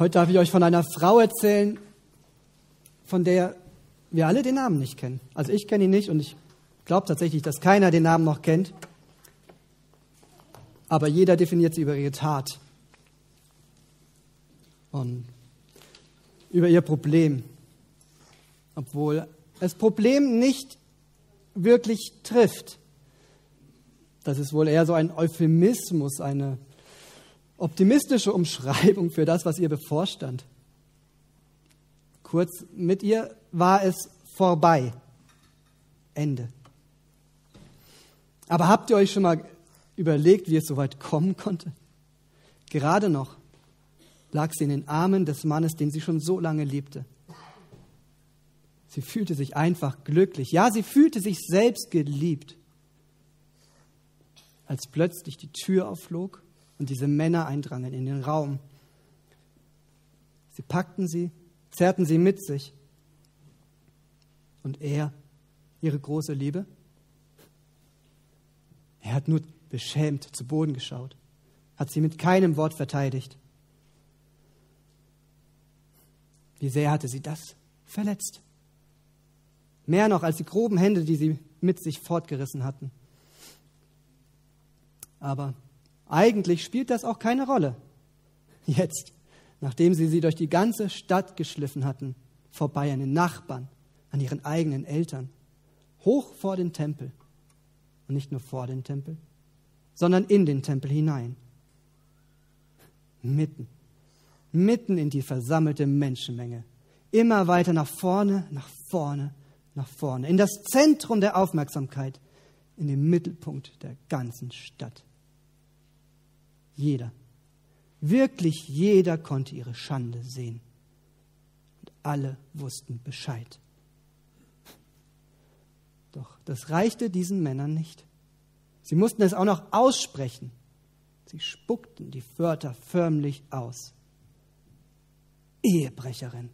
Heute darf ich euch von einer Frau erzählen, von der wir alle den Namen nicht kennen. Also ich kenne ihn nicht und ich glaube tatsächlich, dass keiner den Namen noch kennt. Aber jeder definiert sie über ihre Tat und über ihr Problem. Obwohl das Problem nicht wirklich trifft. Das ist wohl eher so ein Euphemismus, eine optimistische Umschreibung für das, was ihr bevorstand. Kurz, mit ihr war es vorbei. Ende. Aber habt ihr euch schon mal überlegt, wie es so weit kommen konnte? Gerade noch lag sie in den Armen des Mannes, den sie schon so lange liebte. Sie fühlte sich einfach glücklich. Ja, sie fühlte sich selbst geliebt. Als plötzlich die Tür aufflog und diese Männer eindrangen in den Raum. Sie packten sie, zerrten sie mit sich. Und er, ihre große Liebe, er hat nur beschämt zu Boden geschaut, hat sie mit keinem Wort verteidigt. Wie sehr hatte sie das verletzt? Mehr noch als die groben Hände, die sie mit sich fortgerissen hatten. Aber eigentlich spielt das auch keine Rolle. Jetzt, nachdem sie sie durch die ganze Stadt geschliffen hatten, vorbei an den Nachbarn, an ihren eigenen Eltern, hoch vor den Tempel. Und nicht nur vor den Tempel, sondern in den Tempel hinein. Mitten, mitten in die versammelte Menschenmenge. Immer weiter nach vorne, nach vorne, nach vorne. In das Zentrum der Aufmerksamkeit, in den Mittelpunkt der ganzen Stadt. Jeder, wirklich jeder konnte ihre Schande sehen. Und alle wussten Bescheid. Doch das reichte diesen Männern nicht. Sie mussten es auch noch aussprechen. Sie spuckten die Wörter förmlich aus. Ehebrecherin,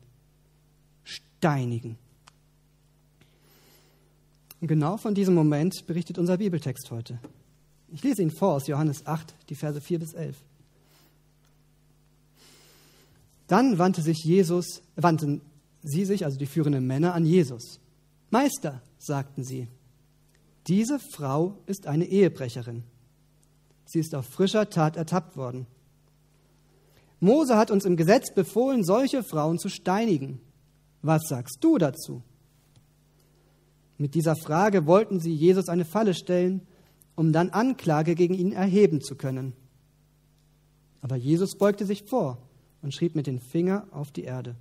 steinigen. Und genau von diesem Moment berichtet unser Bibeltext heute. Ich lese ihn vor aus Johannes 8, die Verse 4 bis 11. Dann wandte sich Jesus, wandten sie sich, also die führenden Männer, an Jesus. Meister, sagten sie, diese Frau ist eine Ehebrecherin. Sie ist auf frischer Tat ertappt worden. Mose hat uns im Gesetz befohlen, solche Frauen zu steinigen. Was sagst du dazu? Mit dieser Frage wollten sie Jesus eine Falle stellen, um dann Anklage gegen ihn erheben zu können. Aber Jesus beugte sich vor und schrieb mit dem Finger auf die Erde.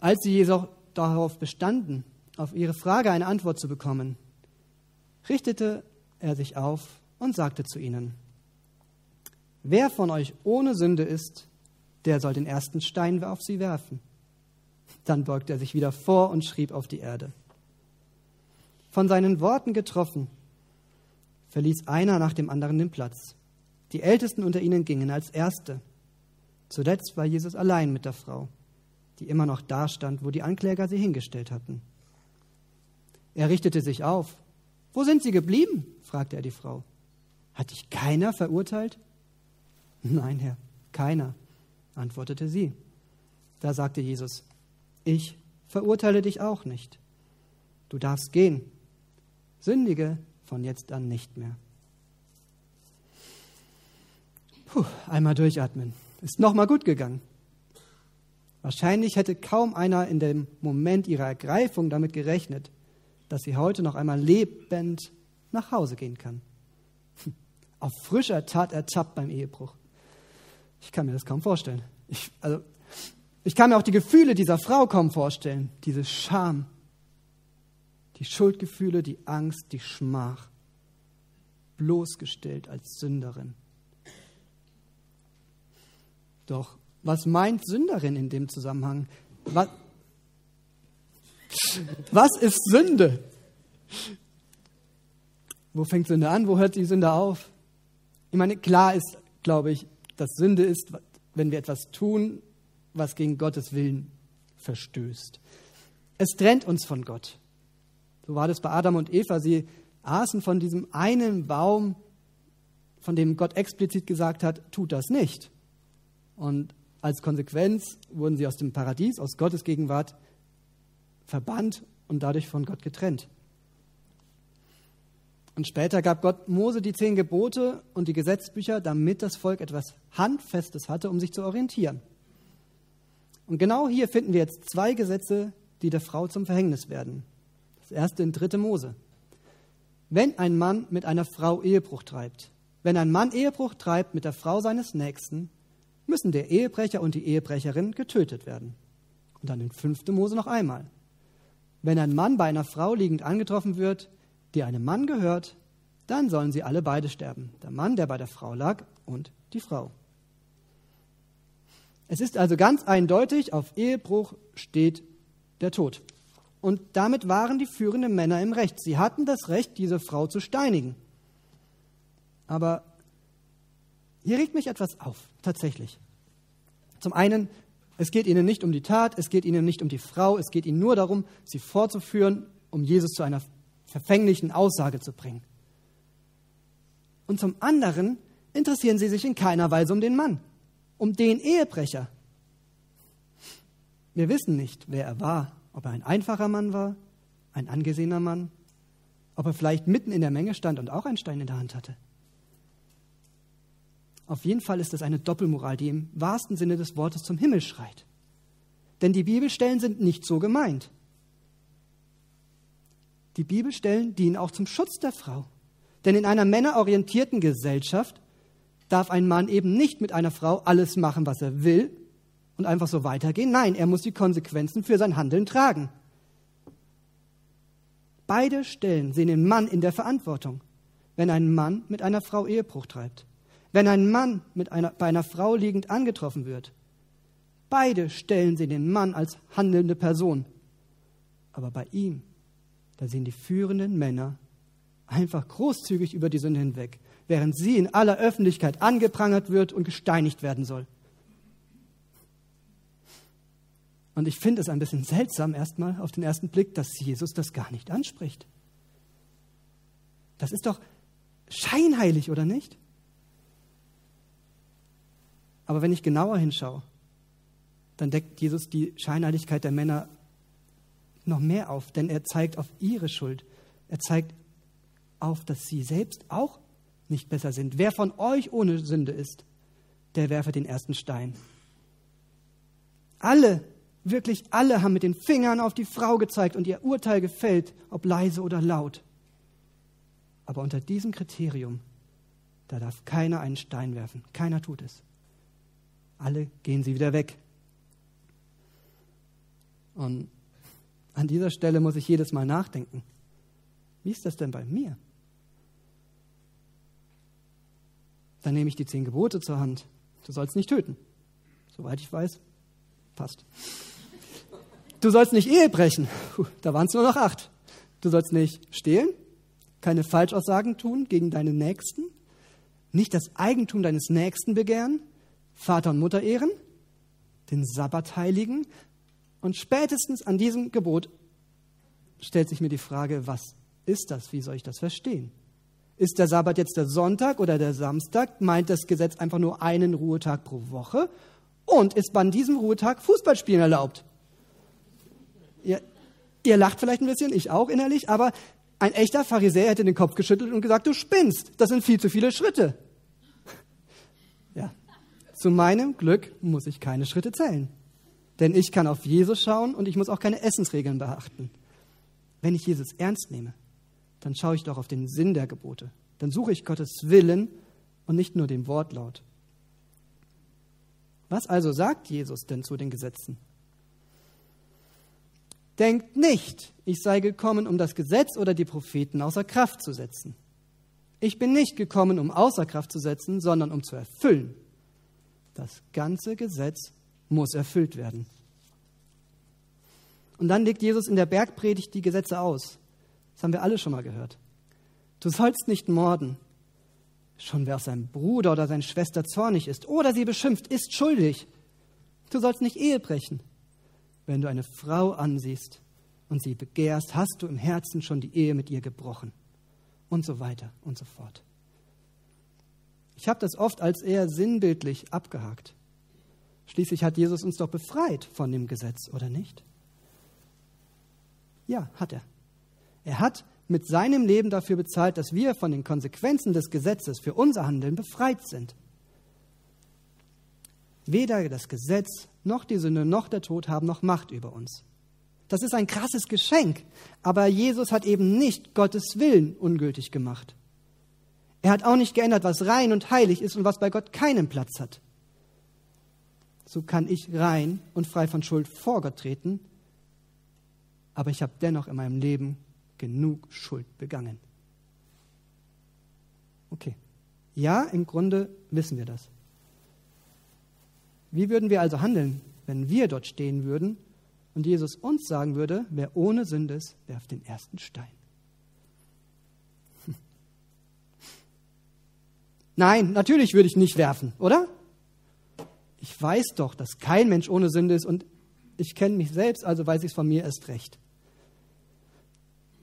Als sie jedoch darauf bestanden, auf ihre Frage eine Antwort zu bekommen, richtete er sich auf und sagte zu ihnen, Wer von euch ohne Sünde ist, der soll den ersten Stein auf sie werfen. Dann beugte er sich wieder vor und schrieb auf die Erde von seinen Worten getroffen, verließ einer nach dem anderen den Platz. Die Ältesten unter ihnen gingen als Erste. Zuletzt war Jesus allein mit der Frau, die immer noch dastand, wo die Ankläger sie hingestellt hatten. Er richtete sich auf. Wo sind sie geblieben? fragte er die Frau. Hat dich keiner verurteilt? Nein, Herr, keiner, antwortete sie. Da sagte Jesus, ich verurteile dich auch nicht. Du darfst gehen Sündige von jetzt an nicht mehr. Puh, einmal durchatmen. Ist nochmal gut gegangen. Wahrscheinlich hätte kaum einer in dem Moment ihrer Ergreifung damit gerechnet, dass sie heute noch einmal lebend nach Hause gehen kann. Auf frischer Tat ertappt beim Ehebruch. Ich kann mir das kaum vorstellen. Ich, also, ich kann mir auch die Gefühle dieser Frau kaum vorstellen. Diese Scham, die Schuldgefühle, die Angst, die Schmach, bloßgestellt als Sünderin. Doch was meint Sünderin in dem Zusammenhang? Was, was ist Sünde? Wo fängt Sünde an? Wo hört die Sünde auf? Ich meine, klar ist, glaube ich, dass Sünde ist, wenn wir etwas tun, was gegen Gottes Willen verstößt. Es trennt uns von Gott. So war das bei Adam und Eva. Sie aßen von diesem einen Baum, von dem Gott explizit gesagt hat, tut das nicht. Und als Konsequenz wurden sie aus dem Paradies, aus Gottes Gegenwart verbannt und dadurch von Gott getrennt. Und später gab Gott Mose die zehn Gebote und die Gesetzbücher, damit das Volk etwas Handfestes hatte, um sich zu orientieren. Und genau hier finden wir jetzt zwei Gesetze, die der Frau zum Verhängnis werden. Das erste in 3. Mose. Wenn ein Mann mit einer Frau Ehebruch treibt, wenn ein Mann Ehebruch treibt mit der Frau seines Nächsten, müssen der Ehebrecher und die Ehebrecherin getötet werden. Und dann in 5. Mose noch einmal. Wenn ein Mann bei einer Frau liegend angetroffen wird, die einem Mann gehört, dann sollen sie alle beide sterben. Der Mann, der bei der Frau lag, und die Frau. Es ist also ganz eindeutig, auf Ehebruch steht der Tod. Und damit waren die führenden Männer im Recht. Sie hatten das Recht, diese Frau zu steinigen. Aber hier regt mich etwas auf, tatsächlich. Zum einen, es geht ihnen nicht um die Tat, es geht ihnen nicht um die Frau, es geht ihnen nur darum, sie vorzuführen, um Jesus zu einer verfänglichen Aussage zu bringen. Und zum anderen interessieren sie sich in keiner Weise um den Mann, um den Ehebrecher. Wir wissen nicht, wer er war, ob er ein einfacher Mann war, ein angesehener Mann, ob er vielleicht mitten in der Menge stand und auch einen Stein in der Hand hatte. Auf jeden Fall ist es eine Doppelmoral, die im wahrsten Sinne des Wortes zum Himmel schreit. Denn die Bibelstellen sind nicht so gemeint. Die Bibelstellen dienen auch zum Schutz der Frau. Denn in einer männerorientierten Gesellschaft darf ein Mann eben nicht mit einer Frau alles machen, was er will und einfach so weitergehen. Nein, er muss die Konsequenzen für sein Handeln tragen. Beide Stellen sehen den Mann in der Verantwortung, wenn ein Mann mit einer Frau Ehebruch treibt, wenn ein Mann mit einer, bei einer Frau liegend angetroffen wird. Beide Stellen sehen den Mann als handelnde Person. Aber bei ihm da sehen die führenden Männer einfach großzügig über die Sünde hinweg, während sie in aller Öffentlichkeit angeprangert wird und gesteinigt werden soll. Und ich finde es ein bisschen seltsam erstmal auf den ersten Blick, dass Jesus das gar nicht anspricht. Das ist doch scheinheilig, oder nicht? Aber wenn ich genauer hinschaue, dann deckt Jesus die Scheinheiligkeit der Männer noch mehr auf, denn er zeigt auf ihre Schuld. Er zeigt auf, dass sie selbst auch nicht besser sind. Wer von euch ohne Sünde ist, der werfe den ersten Stein. Alle, wirklich alle haben mit den Fingern auf die Frau gezeigt und ihr Urteil gefällt, ob leise oder laut. Aber unter diesem Kriterium, da darf keiner einen Stein werfen. Keiner tut es. Alle gehen sie wieder weg. Und an dieser Stelle muss ich jedes Mal nachdenken. Wie ist das denn bei mir? Dann nehme ich die zehn Gebote zur Hand. Du sollst nicht töten. Soweit ich weiß, passt. Du sollst nicht Ehe brechen. Puh, da waren es nur noch acht. Du sollst nicht stehlen, keine Falschaussagen tun gegen deinen Nächsten, nicht das Eigentum deines Nächsten begehren, Vater und Mutter ehren, den Sabbat heiligen, und spätestens an diesem Gebot stellt sich mir die Frage, was ist das? Wie soll ich das verstehen? Ist der Sabbat jetzt der Sonntag oder der Samstag? Meint das Gesetz einfach nur einen Ruhetag pro Woche? Und ist an diesem Ruhetag Fußballspielen erlaubt? Ihr, ihr lacht vielleicht ein bisschen, ich auch innerlich, aber ein echter Pharisäer hätte den Kopf geschüttelt und gesagt, du spinnst, das sind viel zu viele Schritte. Ja, zu meinem Glück muss ich keine Schritte zählen. Denn ich kann auf Jesus schauen und ich muss auch keine Essensregeln beachten. Wenn ich Jesus ernst nehme, dann schaue ich doch auf den Sinn der Gebote. Dann suche ich Gottes Willen und nicht nur den Wortlaut. Was also sagt Jesus denn zu den Gesetzen? Denkt nicht, ich sei gekommen, um das Gesetz oder die Propheten außer Kraft zu setzen. Ich bin nicht gekommen, um außer Kraft zu setzen, sondern um zu erfüllen. Das ganze Gesetz muss erfüllt werden. Und dann legt Jesus in der Bergpredigt die Gesetze aus. Das haben wir alle schon mal gehört. Du sollst nicht morden. Schon wer auf seinem Bruder oder seine Schwester zornig ist oder sie beschimpft, ist schuldig. Du sollst nicht Ehe brechen. Wenn du eine Frau ansiehst und sie begehrst, hast du im Herzen schon die Ehe mit ihr gebrochen. Und so weiter und so fort. Ich habe das oft als eher sinnbildlich abgehakt. Schließlich hat Jesus uns doch befreit von dem Gesetz, oder nicht? Ja, hat er. Er hat mit seinem Leben dafür bezahlt, dass wir von den Konsequenzen des Gesetzes für unser Handeln befreit sind. Weder das Gesetz noch die Sünde noch der Tod haben noch Macht über uns. Das ist ein krasses Geschenk, aber Jesus hat eben nicht Gottes Willen ungültig gemacht. Er hat auch nicht geändert, was rein und heilig ist und was bei Gott keinen Platz hat so kann ich rein und frei von Schuld vor Gott treten, aber ich habe dennoch in meinem Leben genug Schuld begangen. Okay. Ja, im Grunde wissen wir das. Wie würden wir also handeln, wenn wir dort stehen würden und Jesus uns sagen würde, wer ohne Sünde ist, werft den ersten Stein? Nein, natürlich würde ich nicht werfen, oder? ich weiß doch, dass kein Mensch ohne Sünde ist und ich kenne mich selbst, also weiß ich es von mir erst recht.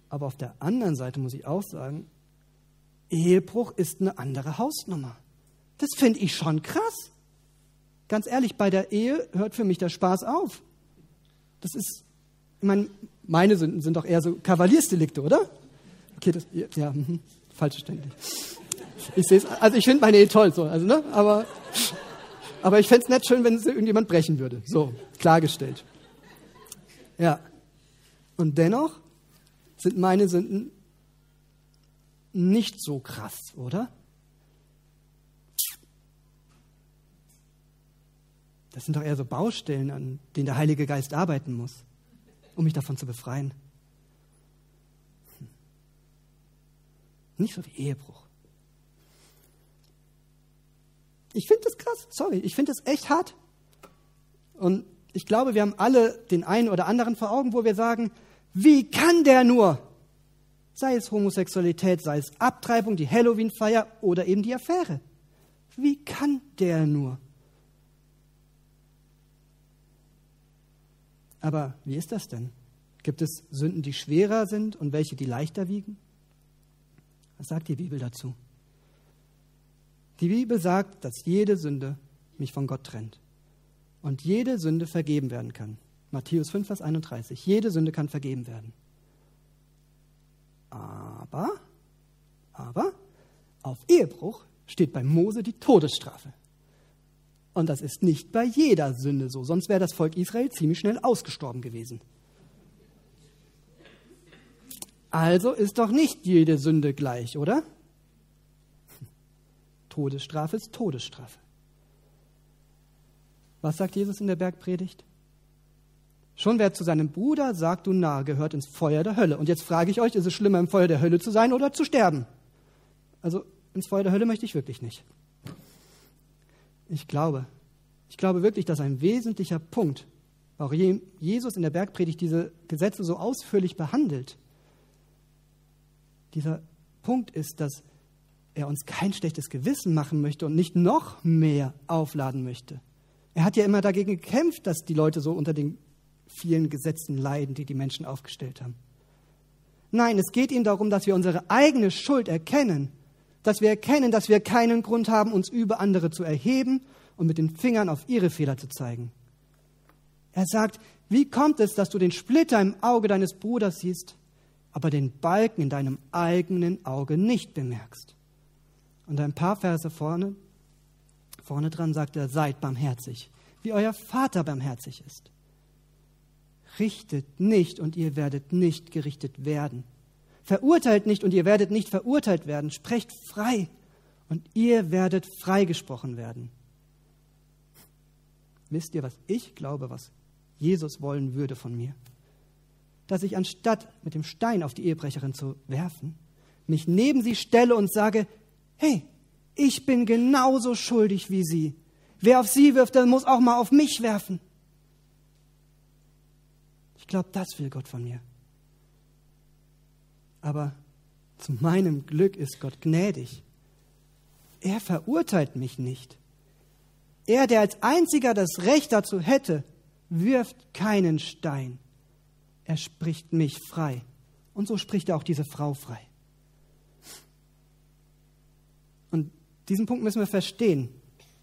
Aber auf der anderen Seite muss ich auch sagen, Ehebruch ist eine andere Hausnummer. Das finde ich schon krass. Ganz ehrlich, bei der Ehe hört für mich der Spaß auf. Das ist, ich meine, meine Sünden sind doch eher so Kavaliersdelikte, oder? Okay, das, ja, mhm, falsch verständlich. Ich sehe es, also ich finde meine Ehe toll, so, also, ne, aber aber ich fände es nicht schön, wenn es irgendjemand brechen würde. So, klargestellt. Ja. Und dennoch sind meine Sünden nicht so krass, oder? Das sind doch eher so Baustellen, an denen der Heilige Geist arbeiten muss, um mich davon zu befreien. Hm. Nicht so wie Ehebruch. Ich finde das krass, sorry, ich finde das echt hart. Und ich glaube, wir haben alle den einen oder anderen vor Augen, wo wir sagen, wie kann der nur? Sei es Homosexualität, sei es Abtreibung, die Halloween-Feier oder eben die Affäre. Wie kann der nur? Aber wie ist das denn? Gibt es Sünden, die schwerer sind und welche, die leichter wiegen? Was sagt die Bibel dazu? Die Bibel sagt, dass jede Sünde mich von Gott trennt und jede Sünde vergeben werden kann. Matthäus 5, Vers 31. Jede Sünde kann vergeben werden. Aber, aber, auf Ehebruch steht bei Mose die Todesstrafe. Und das ist nicht bei jeder Sünde so, sonst wäre das Volk Israel ziemlich schnell ausgestorben gewesen. Also ist doch nicht jede Sünde gleich, oder? Todesstrafe ist Todesstrafe. Was sagt Jesus in der Bergpredigt? Schon wer zu seinem Bruder sagt, du nahe, gehört ins Feuer der Hölle. Und jetzt frage ich euch, ist es schlimmer, im Feuer der Hölle zu sein oder zu sterben? Also ins Feuer der Hölle möchte ich wirklich nicht. Ich glaube, ich glaube wirklich, dass ein wesentlicher Punkt, auch Jesus in der Bergpredigt diese Gesetze so ausführlich behandelt, dieser Punkt ist, dass er uns kein schlechtes Gewissen machen möchte und nicht noch mehr aufladen möchte. Er hat ja immer dagegen gekämpft, dass die Leute so unter den vielen Gesetzen leiden, die die Menschen aufgestellt haben. Nein, es geht ihm darum, dass wir unsere eigene Schuld erkennen, dass wir erkennen, dass wir keinen Grund haben, uns über andere zu erheben und mit den Fingern auf ihre Fehler zu zeigen. Er sagt, wie kommt es, dass du den Splitter im Auge deines Bruders siehst, aber den Balken in deinem eigenen Auge nicht bemerkst? Und ein paar Verse vorne, vorne dran sagt er, seid barmherzig, wie euer Vater barmherzig ist. Richtet nicht und ihr werdet nicht gerichtet werden. Verurteilt nicht und ihr werdet nicht verurteilt werden. Sprecht frei und ihr werdet freigesprochen werden. Wisst ihr, was ich glaube, was Jesus wollen würde von mir? Dass ich anstatt mit dem Stein auf die Ehebrecherin zu werfen, mich neben sie stelle und sage, hey, ich bin genauso schuldig wie sie. Wer auf sie wirft, der muss auch mal auf mich werfen. Ich glaube, das will Gott von mir. Aber zu meinem Glück ist Gott gnädig. Er verurteilt mich nicht. Er, der als einziger das Recht dazu hätte, wirft keinen Stein. Er spricht mich frei. Und so spricht er auch diese Frau frei. Und diesen Punkt müssen wir verstehen.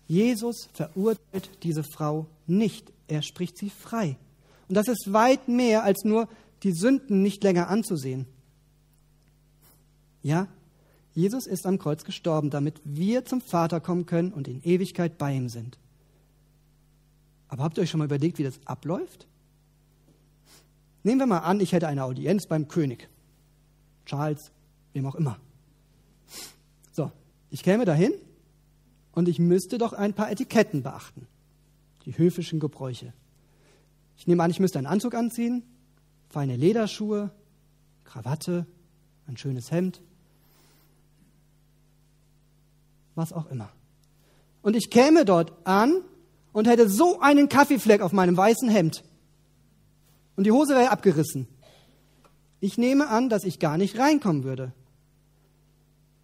Jesus verurteilt diese Frau nicht. Er spricht sie frei. Und das ist weit mehr als nur die Sünden nicht länger anzusehen. Ja, Jesus ist am Kreuz gestorben, damit wir zum Vater kommen können und in Ewigkeit bei ihm sind. Aber habt ihr euch schon mal überlegt, wie das abläuft? Nehmen wir mal an, ich hätte eine Audienz beim König. Charles, wem auch immer. So, ich käme dahin und ich müsste doch ein paar Etiketten beachten. Die höfischen Gebräuche. Ich nehme an, ich müsste einen Anzug anziehen, feine Lederschuhe, Krawatte, ein schönes Hemd, was auch immer. Und ich käme dort an und hätte so einen Kaffeefleck auf meinem weißen Hemd. Und die Hose wäre abgerissen. Ich nehme an, dass ich gar nicht reinkommen würde.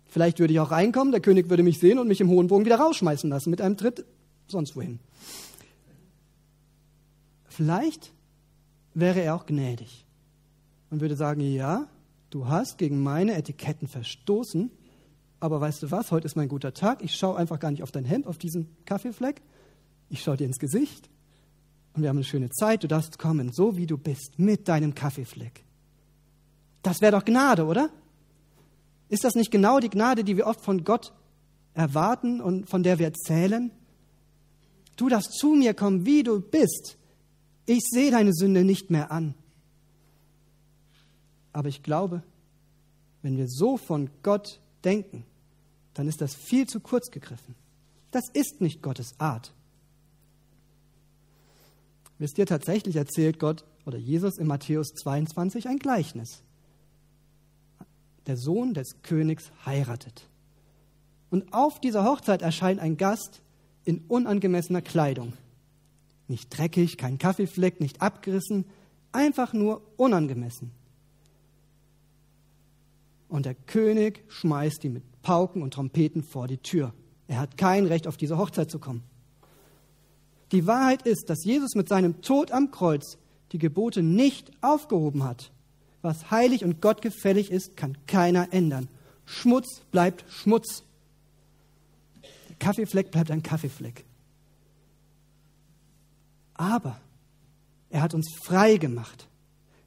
Vielleicht würde ich auch reinkommen, der König würde mich sehen und mich im hohen Bogen wieder rausschmeißen lassen mit einem Tritt sonst wohin. Vielleicht wäre er auch gnädig und würde sagen, ja, du hast gegen meine Etiketten verstoßen, aber weißt du was, heute ist mein guter Tag, ich schaue einfach gar nicht auf dein Hemd, auf diesen Kaffeefleck, ich schaue dir ins Gesicht und wir haben eine schöne Zeit, du darfst kommen, so wie du bist, mit deinem Kaffeefleck. Das wäre doch Gnade, oder? Ist das nicht genau die Gnade, die wir oft von Gott erwarten und von der wir erzählen? Du darfst zu mir kommen, wie du bist. Ich sehe deine Sünde nicht mehr an. Aber ich glaube, wenn wir so von Gott denken, dann ist das viel zu kurz gegriffen. Das ist nicht Gottes Art. Wisst ihr, tatsächlich erzählt Gott oder Jesus in Matthäus 22 ein Gleichnis. Der Sohn des Königs heiratet. Und auf dieser Hochzeit erscheint ein Gast in unangemessener Kleidung. Nicht dreckig, kein Kaffeefleck, nicht abgerissen, einfach nur unangemessen. Und der König schmeißt ihn mit Pauken und Trompeten vor die Tür. Er hat kein Recht, auf diese Hochzeit zu kommen. Die Wahrheit ist, dass Jesus mit seinem Tod am Kreuz die Gebote nicht aufgehoben hat. Was heilig und gottgefällig ist, kann keiner ändern. Schmutz bleibt Schmutz. Der Kaffeefleck bleibt ein Kaffeefleck. Aber er hat uns frei gemacht.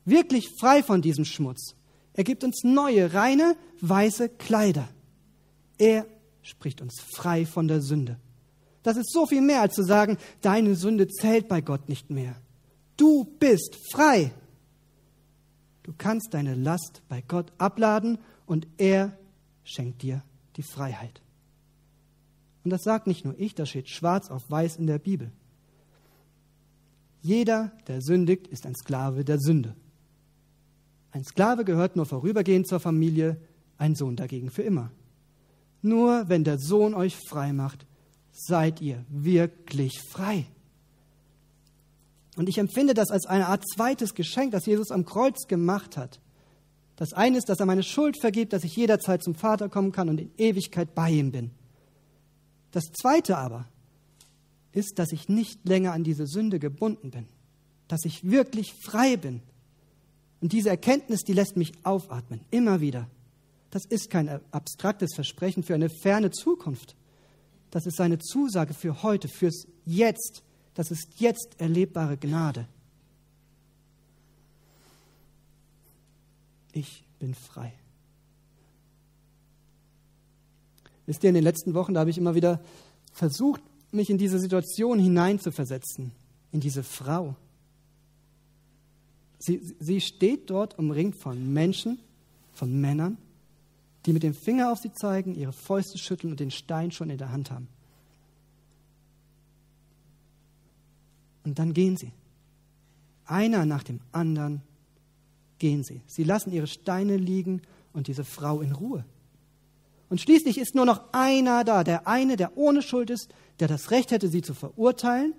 Wirklich frei von diesem Schmutz. Er gibt uns neue, reine, weiße Kleider. Er spricht uns frei von der Sünde. Das ist so viel mehr als zu sagen, deine Sünde zählt bei Gott nicht mehr. Du bist frei. Du kannst deine Last bei Gott abladen und er schenkt dir die Freiheit. Und das sagt nicht nur ich, das steht schwarz auf weiß in der Bibel. Jeder, der sündigt, ist ein Sklave der Sünde. Ein Sklave gehört nur vorübergehend zur Familie, ein Sohn dagegen für immer. Nur wenn der Sohn euch frei macht, seid ihr wirklich frei. Und ich empfinde das als eine Art zweites Geschenk, das Jesus am Kreuz gemacht hat. Das eine ist, dass er meine Schuld vergibt, dass ich jederzeit zum Vater kommen kann und in Ewigkeit bei ihm bin. Das zweite aber ist, dass ich nicht länger an diese Sünde gebunden bin, dass ich wirklich frei bin. Und diese Erkenntnis, die lässt mich aufatmen, immer wieder. Das ist kein abstraktes Versprechen für eine ferne Zukunft. Das ist seine Zusage für heute, fürs Jetzt. Das ist jetzt erlebbare Gnade. Ich bin frei. Wisst ihr, in den letzten Wochen, da habe ich immer wieder versucht, mich in diese Situation hineinzuversetzen, in diese Frau. Sie, sie steht dort umringt von Menschen, von Männern, die mit dem Finger auf sie zeigen, ihre Fäuste schütteln und den Stein schon in der Hand haben. Und dann gehen sie. Einer nach dem anderen gehen sie. Sie lassen ihre Steine liegen und diese Frau in Ruhe. Und schließlich ist nur noch einer da, der eine, der ohne Schuld ist, der das Recht hätte, sie zu verurteilen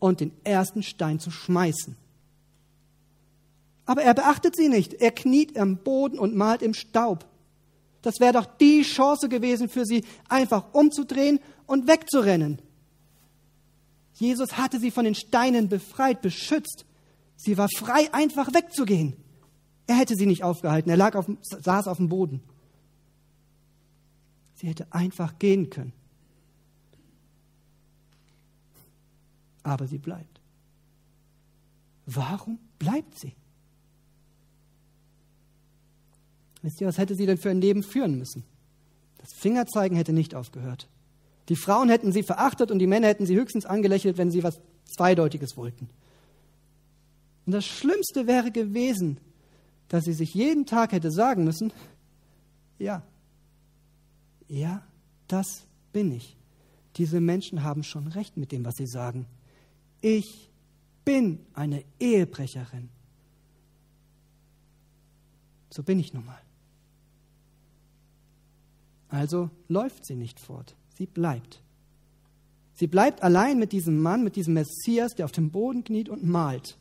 und den ersten Stein zu schmeißen. Aber er beachtet sie nicht. Er kniet am Boden und malt im Staub. Das wäre doch die Chance gewesen für sie, einfach umzudrehen und wegzurennen. Jesus hatte sie von den Steinen befreit, beschützt. Sie war frei, einfach wegzugehen. Er hätte sie nicht aufgehalten. Er lag auf, saß auf dem Boden. Sie hätte einfach gehen können. aber sie bleibt. Warum bleibt sie? Wisst ihr, was hätte sie denn für ein Leben führen müssen? Das Fingerzeigen hätte nicht aufgehört. Die Frauen hätten sie verachtet und die Männer hätten sie höchstens angelächelt, wenn sie was Zweideutiges wollten. Und das Schlimmste wäre gewesen, dass sie sich jeden Tag hätte sagen müssen, ja, ja, das bin ich. Diese Menschen haben schon recht mit dem, was sie sagen. Ich bin eine Ehebrecherin. So bin ich nun mal. Also läuft sie nicht fort, sie bleibt. Sie bleibt allein mit diesem Mann, mit diesem Messias, der auf dem Boden kniet und malt.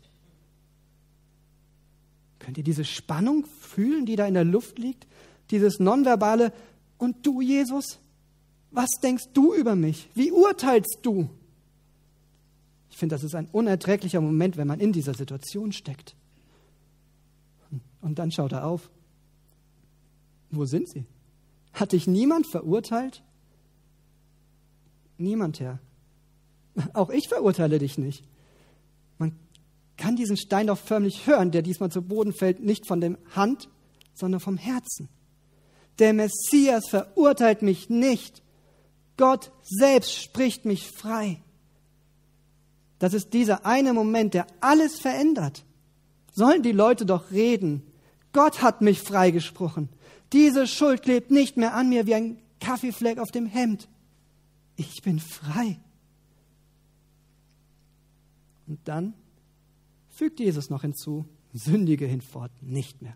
Könnt ihr diese Spannung fühlen, die da in der Luft liegt? Dieses nonverbale, und du, Jesus, was denkst du über mich? Wie urteilst du? Ich finde, das ist ein unerträglicher Moment, wenn man in dieser Situation steckt. Und dann schaut er auf. Wo sind sie? Hat dich niemand verurteilt? Niemand, Herr. Auch ich verurteile dich nicht. Man kann diesen Stein doch förmlich hören, der diesmal zu Boden fällt, nicht von der Hand, sondern vom Herzen. Der Messias verurteilt mich nicht. Gott selbst spricht mich frei. Das ist dieser eine Moment, der alles verändert. Sollen die Leute doch reden. Gott hat mich freigesprochen. Diese Schuld klebt nicht mehr an mir wie ein Kaffeefleck auf dem Hemd. Ich bin frei. Und dann fügt Jesus noch hinzu, sündige hinfort nicht mehr.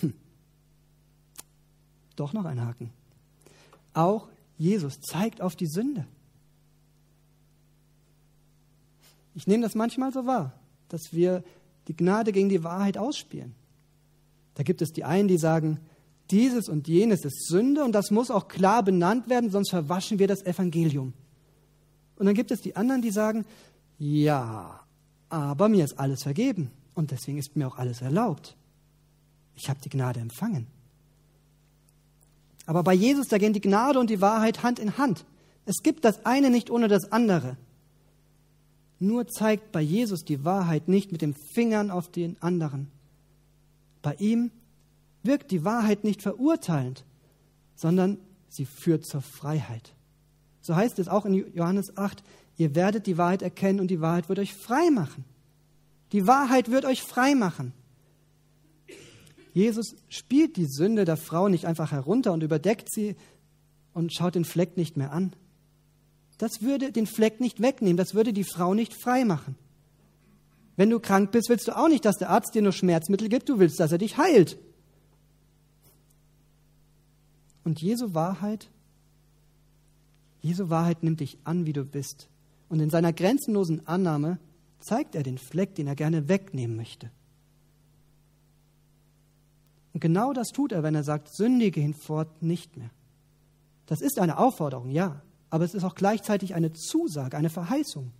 Hm. Doch noch ein Haken. Auch Jesus zeigt auf die Sünde. Ich nehme das manchmal so wahr, dass wir die Gnade gegen die Wahrheit ausspielen. Da gibt es die einen, die sagen, dieses und jenes ist Sünde und das muss auch klar benannt werden, sonst verwaschen wir das Evangelium. Und dann gibt es die anderen, die sagen, ja, aber mir ist alles vergeben und deswegen ist mir auch alles erlaubt. Ich habe die Gnade empfangen. Aber bei Jesus, da gehen die Gnade und die Wahrheit Hand in Hand. Es gibt das eine nicht ohne das andere. Nur zeigt bei Jesus die Wahrheit nicht mit den Fingern auf den anderen. Bei ihm wirkt die Wahrheit nicht verurteilend, sondern sie führt zur Freiheit. So heißt es auch in Johannes 8, ihr werdet die Wahrheit erkennen und die Wahrheit wird euch frei machen. Die Wahrheit wird euch frei machen. Jesus spielt die Sünde der Frau nicht einfach herunter und überdeckt sie und schaut den Fleck nicht mehr an. Das würde den Fleck nicht wegnehmen, das würde die Frau nicht frei machen. Wenn du krank bist, willst du auch nicht, dass der Arzt dir nur Schmerzmittel gibt, du willst, dass er dich heilt. Und Jesu Wahrheit, Jesu Wahrheit nimmt dich an, wie du bist. Und in seiner grenzenlosen Annahme zeigt er den Fleck, den er gerne wegnehmen möchte. Und genau das tut er, wenn er sagt, sündige hinfort nicht mehr. Das ist eine Aufforderung, ja, aber es ist auch gleichzeitig eine Zusage, eine Verheißung.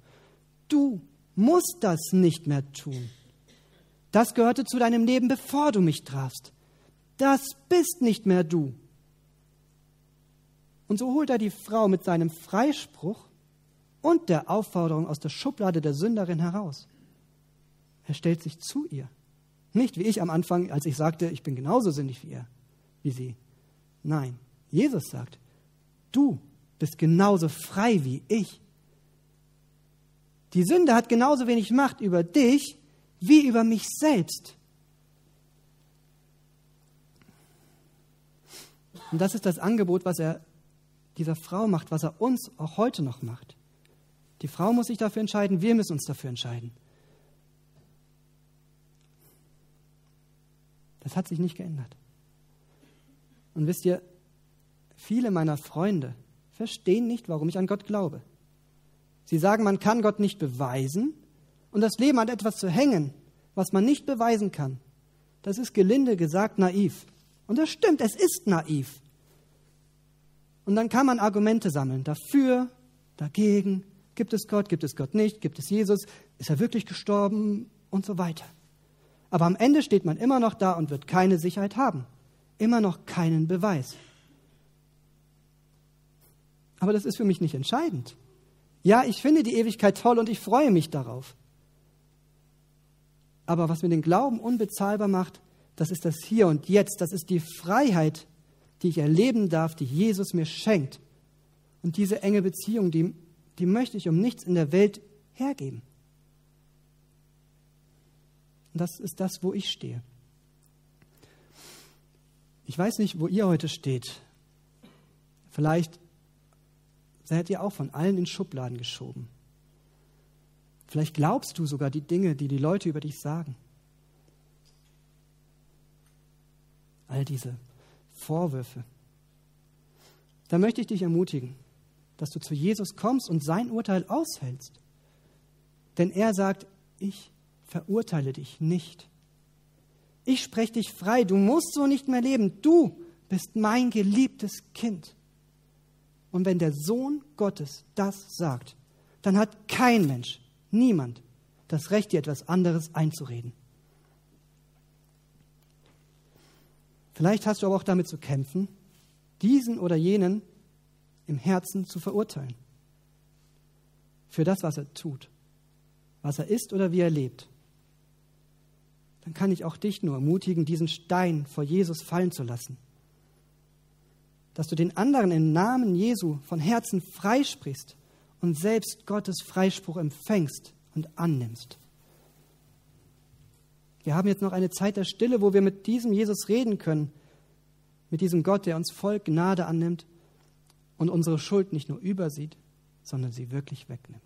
Du musst das nicht mehr tun. Das gehörte zu deinem Leben, bevor du mich trafst. Das bist nicht mehr du. Und so holt er die Frau mit seinem Freispruch und der Aufforderung aus der Schublade der Sünderin heraus. Er stellt sich zu ihr. Nicht wie ich am Anfang, als ich sagte, ich bin genauso sündig wie er, wie sie. Nein, Jesus sagt, du bist genauso frei wie ich. Die Sünde hat genauso wenig Macht über dich wie über mich selbst. Und das ist das Angebot, was er dieser Frau macht, was er uns auch heute noch macht. Die Frau muss sich dafür entscheiden, wir müssen uns dafür entscheiden. Das hat sich nicht geändert. Und wisst ihr, viele meiner Freunde verstehen nicht, warum ich an Gott glaube. Sie sagen, man kann Gott nicht beweisen und das Leben an etwas zu hängen, was man nicht beweisen kann. Das ist gelinde gesagt naiv. Und das stimmt, es ist naiv. Und dann kann man Argumente sammeln. Dafür, dagegen, gibt es Gott, gibt es Gott nicht, gibt es Jesus, ist er wirklich gestorben und so weiter. Aber am Ende steht man immer noch da und wird keine Sicherheit haben. Immer noch keinen Beweis. Aber das ist für mich nicht entscheidend. Ja, ich finde die Ewigkeit toll und ich freue mich darauf. Aber was mir den Glauben unbezahlbar macht, das ist das Hier und Jetzt. Das ist die Freiheit, die ich erleben darf, die Jesus mir schenkt. Und diese enge Beziehung, die, die möchte ich um nichts in der Welt hergeben. Und das ist das, wo ich stehe. Ich weiß nicht, wo ihr heute steht. Vielleicht seid ihr auch von allen in Schubladen geschoben. Vielleicht glaubst du sogar die Dinge, die die Leute über dich sagen. All diese Vorwürfe. Da möchte ich dich ermutigen, dass du zu Jesus kommst und sein Urteil aushältst. Denn er sagt, ich verurteile dich nicht. Ich spreche dich frei, du musst so nicht mehr leben. Du bist mein geliebtes Kind. Und wenn der Sohn Gottes das sagt, dann hat kein Mensch, niemand, das Recht, dir etwas anderes einzureden. Vielleicht hast du aber auch damit zu kämpfen, diesen oder jenen im Herzen zu verurteilen. Für das, was er tut, was er ist oder wie er lebt. Dann kann ich auch dich nur ermutigen, diesen Stein vor Jesus fallen zu lassen. Dass du den anderen im Namen Jesu von Herzen freisprichst und selbst Gottes Freispruch empfängst und annimmst. Wir haben jetzt noch eine Zeit der Stille, wo wir mit diesem Jesus reden können, mit diesem Gott, der uns voll Gnade annimmt und unsere Schuld nicht nur übersieht, sondern sie wirklich wegnimmt.